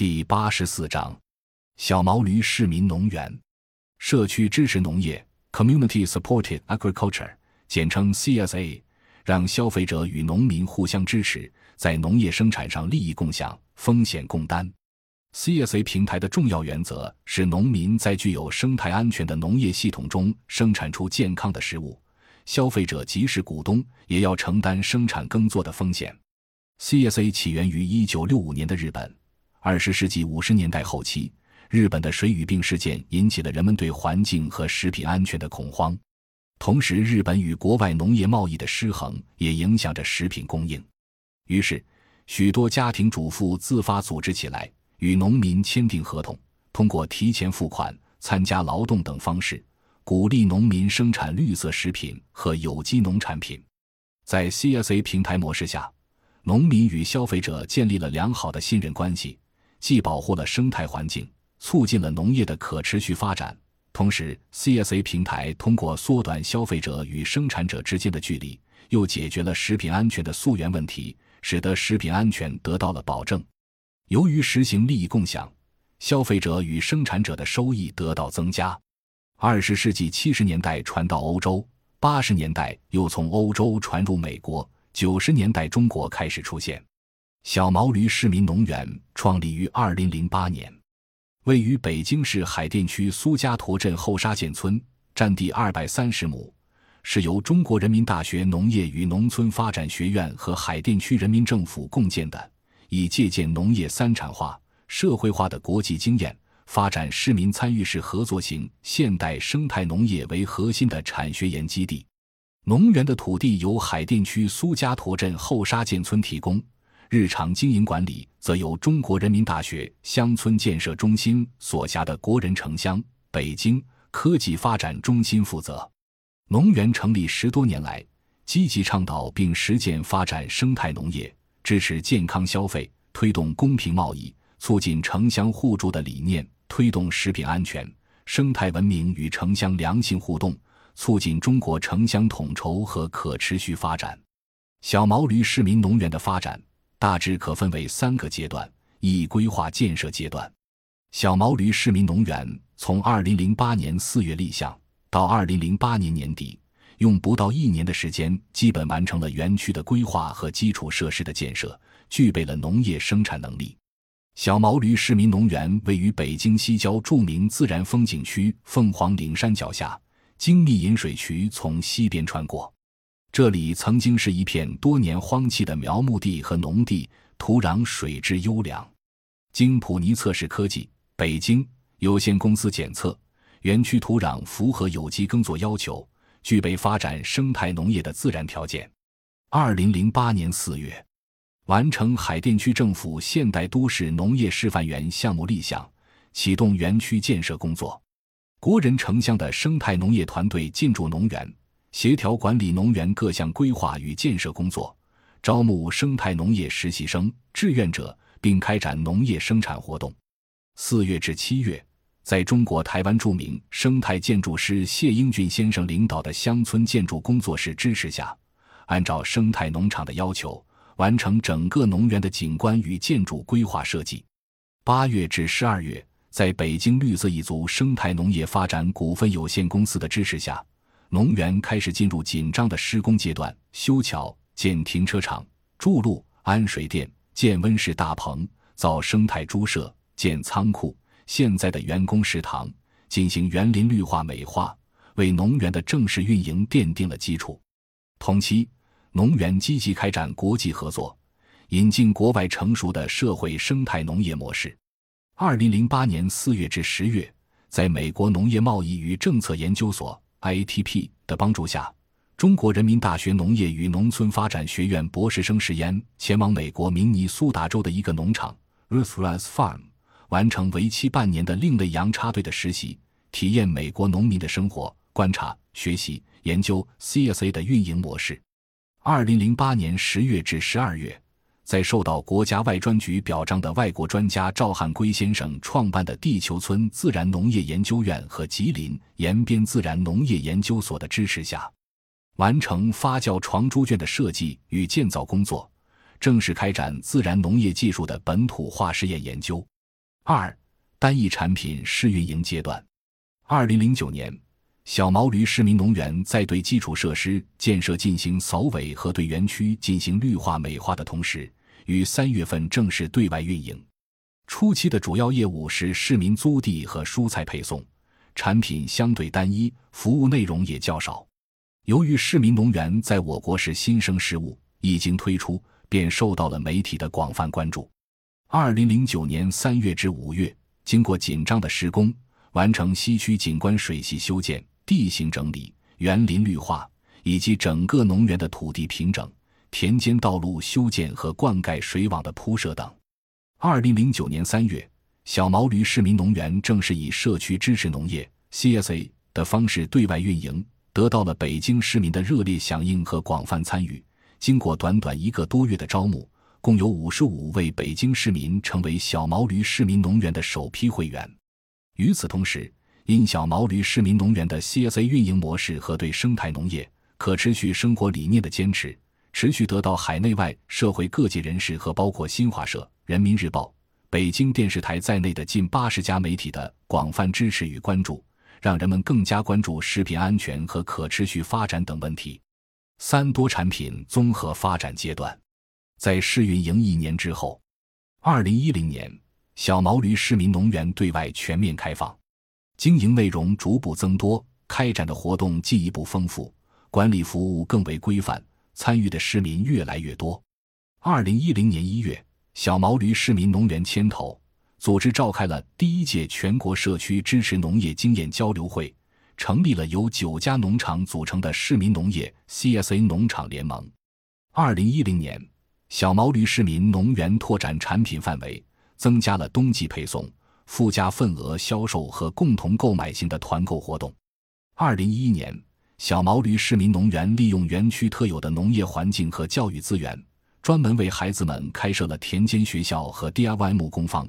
第八十四章：小毛驴市民农园，社区支持农业 （Community Supported Agriculture），简称 CSA，让消费者与农民互相支持，在农业生产上利益共享、风险共担。CSA 平台的重要原则是，农民在具有生态安全的农业系统中生产出健康的食物，消费者即使股东也要承担生产耕作的风险。CSA 起源于一九六五年的日本。二十世纪五十年代后期，日本的水俣病事件引起了人们对环境和食品安全的恐慌。同时，日本与国外农业贸易的失衡也影响着食品供应。于是，许多家庭主妇自发组织起来，与农民签订合同，通过提前付款、参加劳动等方式，鼓励农民生产绿色食品和有机农产品。在 CSA 平台模式下，农民与消费者建立了良好的信任关系。既保护了生态环境，促进了农业的可持续发展，同时，CSA 平台通过缩短消费者与生产者之间的距离，又解决了食品安全的溯源问题，使得食品安全得到了保证。由于实行利益共享，消费者与生产者的收益得到增加。二十世纪七十年代传到欧洲，八十年代又从欧洲传入美国，九十年代中国开始出现。小毛驴市民农园创立于二零零八年，位于北京市海淀区苏家坨镇后沙涧村，占地二百三十亩，是由中国人民大学农业与农村发展学院和海淀区人民政府共建的，以借鉴农业三产化、社会化的国际经验，发展市民参与式合作型现代生态农业为核心的产学研基地。农园的土地由海淀区苏家坨镇后沙涧村提供。日常经营管理则由中国人民大学乡村建设中心所辖的国人城乡北京科技发展中心负责。农园成立十多年来，积极倡导并实践发展生态农业，支持健康消费，推动公平贸易，促进城乡互助的理念，推动食品安全、生态文明与城乡良性互动，促进中国城乡统筹和可持续发展。小毛驴市民农园的发展。大致可分为三个阶段：一、规划建设阶段，小毛驴市民农园从二零零八年四月立项，到二零零八年年底，用不到一年的时间，基本完成了园区的规划和基础设施的建设，具备了农业生产能力。小毛驴市民农园位于北京西郊著名自然风景区凤凰岭山脚下，精密引水渠从西边穿过。这里曾经是一片多年荒弃的苗木地和农地，土壤水质优良。经普尼测试科技北京有限公司检测，园区土壤符合有机耕作要求，具备发展生态农业的自然条件。二零零八年四月，完成海淀区政府现代都市农业示范园项目立项，启动园区建设工作。国人城乡的生态农业团队进驻农园。协调管理农园各项规划与建设工作，招募生态农业实习生、志愿者，并开展农业生产活动。四月至七月，在中国台湾著名生态建筑师谢英俊先生领导的乡村建筑工作室支持下，按照生态农场的要求，完成整个农园的景观与建筑规划设计。八月至十二月，在北京绿色一族生态农业发展股份有限公司的支持下。农园开始进入紧张的施工阶段，修桥、建停车场、筑路、安水电、建温室大棚、造生态猪舍、建仓库。现在的员工食堂进行园林绿化美化，为农园的正式运营奠定了基础。同期，农园积极开展国际合作，引进国外成熟的社会生态农业模式。二零零八年四月至十月，在美国农业贸易与政策研究所。IATP 的帮助下，中国人民大学农业与农村发展学院博士生实验前往美国明尼苏达州的一个农场 Ruth's Farm，完成为期半年的另类洋插队的实习，体验美国农民的生活，观察、学习、研究 CSA 的运营模式。二零零八年十月至十二月。在受到国家外专局表彰的外国专家赵汉圭先生创办的地球村自然农业研究院和吉林延边自然农业研究所的支持下，完成发酵床猪圈的设计与建造工作，正式开展自然农业技术的本土化试验研究。二、单一产品试运营阶段。二零零九年，小毛驴市民农园在对基础设施建设进行扫尾和对园区进行绿化美化的同时，于三月份正式对外运营。初期的主要业务是市民租地和蔬菜配送，产品相对单一，服务内容也较少。由于市民农园在我国是新生事物，一经推出便受到了媒体的广泛关注。二零零九年三月至五月，经过紧张的施工，完成西区景观水系修建、地形整理、园林绿化以及整个农园的土地平整、田间道路修建和灌溉水网的铺设等。二零零九年三月，小毛驴市民农园正式以社区支持农业 （CSA） 的方式对外运营，得到了北京市民的热烈响应和广泛参与。经过短短一个多月的招募，共有五十五位北京市民成为小毛驴市民农园的首批会员。与此同时，因小毛驴市民农园的 CSA 运营模式和对生态农业、可持续生活理念的坚持，持续得到海内外社会各界人士和包括新华社。人民日报、北京电视台在内的近八十家媒体的广泛支持与关注，让人们更加关注食品安全和可持续发展等问题。三多产品综合发展阶段，在试运营一年之后，二零一零年，小毛驴市民农园对外全面开放，经营内容逐步增多，开展的活动进一步丰富，管理服务更为规范，参与的市民越来越多。二零一零年一月。小毛驴市民农园牵头组织召开了第一届全国社区支持农业经验交流会，成立了由九家农场组成的市民农业 CSA 农场联盟。二零一零年，小毛驴市民农园拓展产品范围，增加了冬季配送、附加份额销售和共同购买型的团购活动。二零一一年，小毛驴市民农园利用园区特有的农业环境和教育资源。专门为孩子们开设了田间学校和 DIY 木工坊，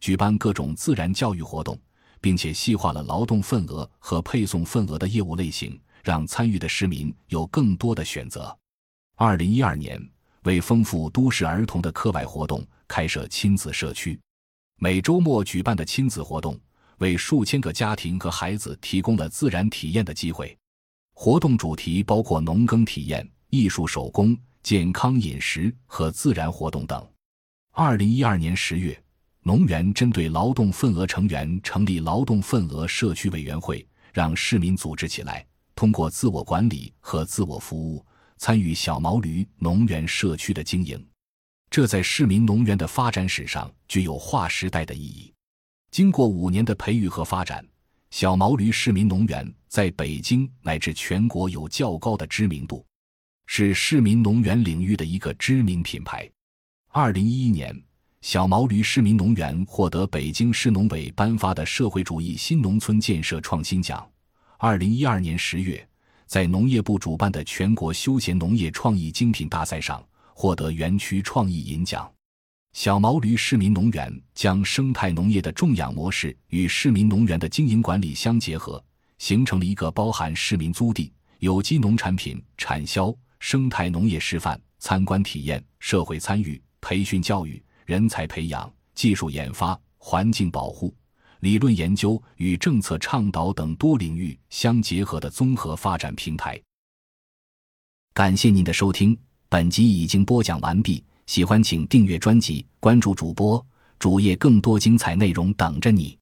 举办各种自然教育活动，并且细化了劳动份额和配送份额的业务类型，让参与的市民有更多的选择。二零一二年，为丰富都市儿童的课外活动，开设亲子社区，每周末举办的亲子活动，为数千个家庭和孩子提供了自然体验的机会。活动主题包括农耕体验、艺术手工。健康饮食和自然活动等。二零一二年十月，农园针对劳动份额成员成立劳动份额社区委员会，让市民组织起来，通过自我管理和自我服务，参与小毛驴农园社区的经营。这在市民农园的发展史上具有划时代的意义。经过五年的培育和发展，小毛驴市民农园在北京乃至全国有较高的知名度。是市民农园领域的一个知名品牌。二零一一年，小毛驴市民农园获得北京市农委颁发的社会主义新农村建设创新奖。二零一二年十月，在农业部主办的全国休闲农业创意精品大赛上，获得园区创意银奖。小毛驴市民农园将生态农业的种养模式与市民农园的经营管理相结合，形成了一个包含市民租地、有机农产品产销。生态农业示范、参观体验、社会参与、培训教育、人才培养、技术研发、环境保护、理论研究与政策倡导等多领域相结合的综合发展平台。感谢您的收听，本集已经播讲完毕。喜欢请订阅专辑，关注主播主页，更多精彩内容等着你。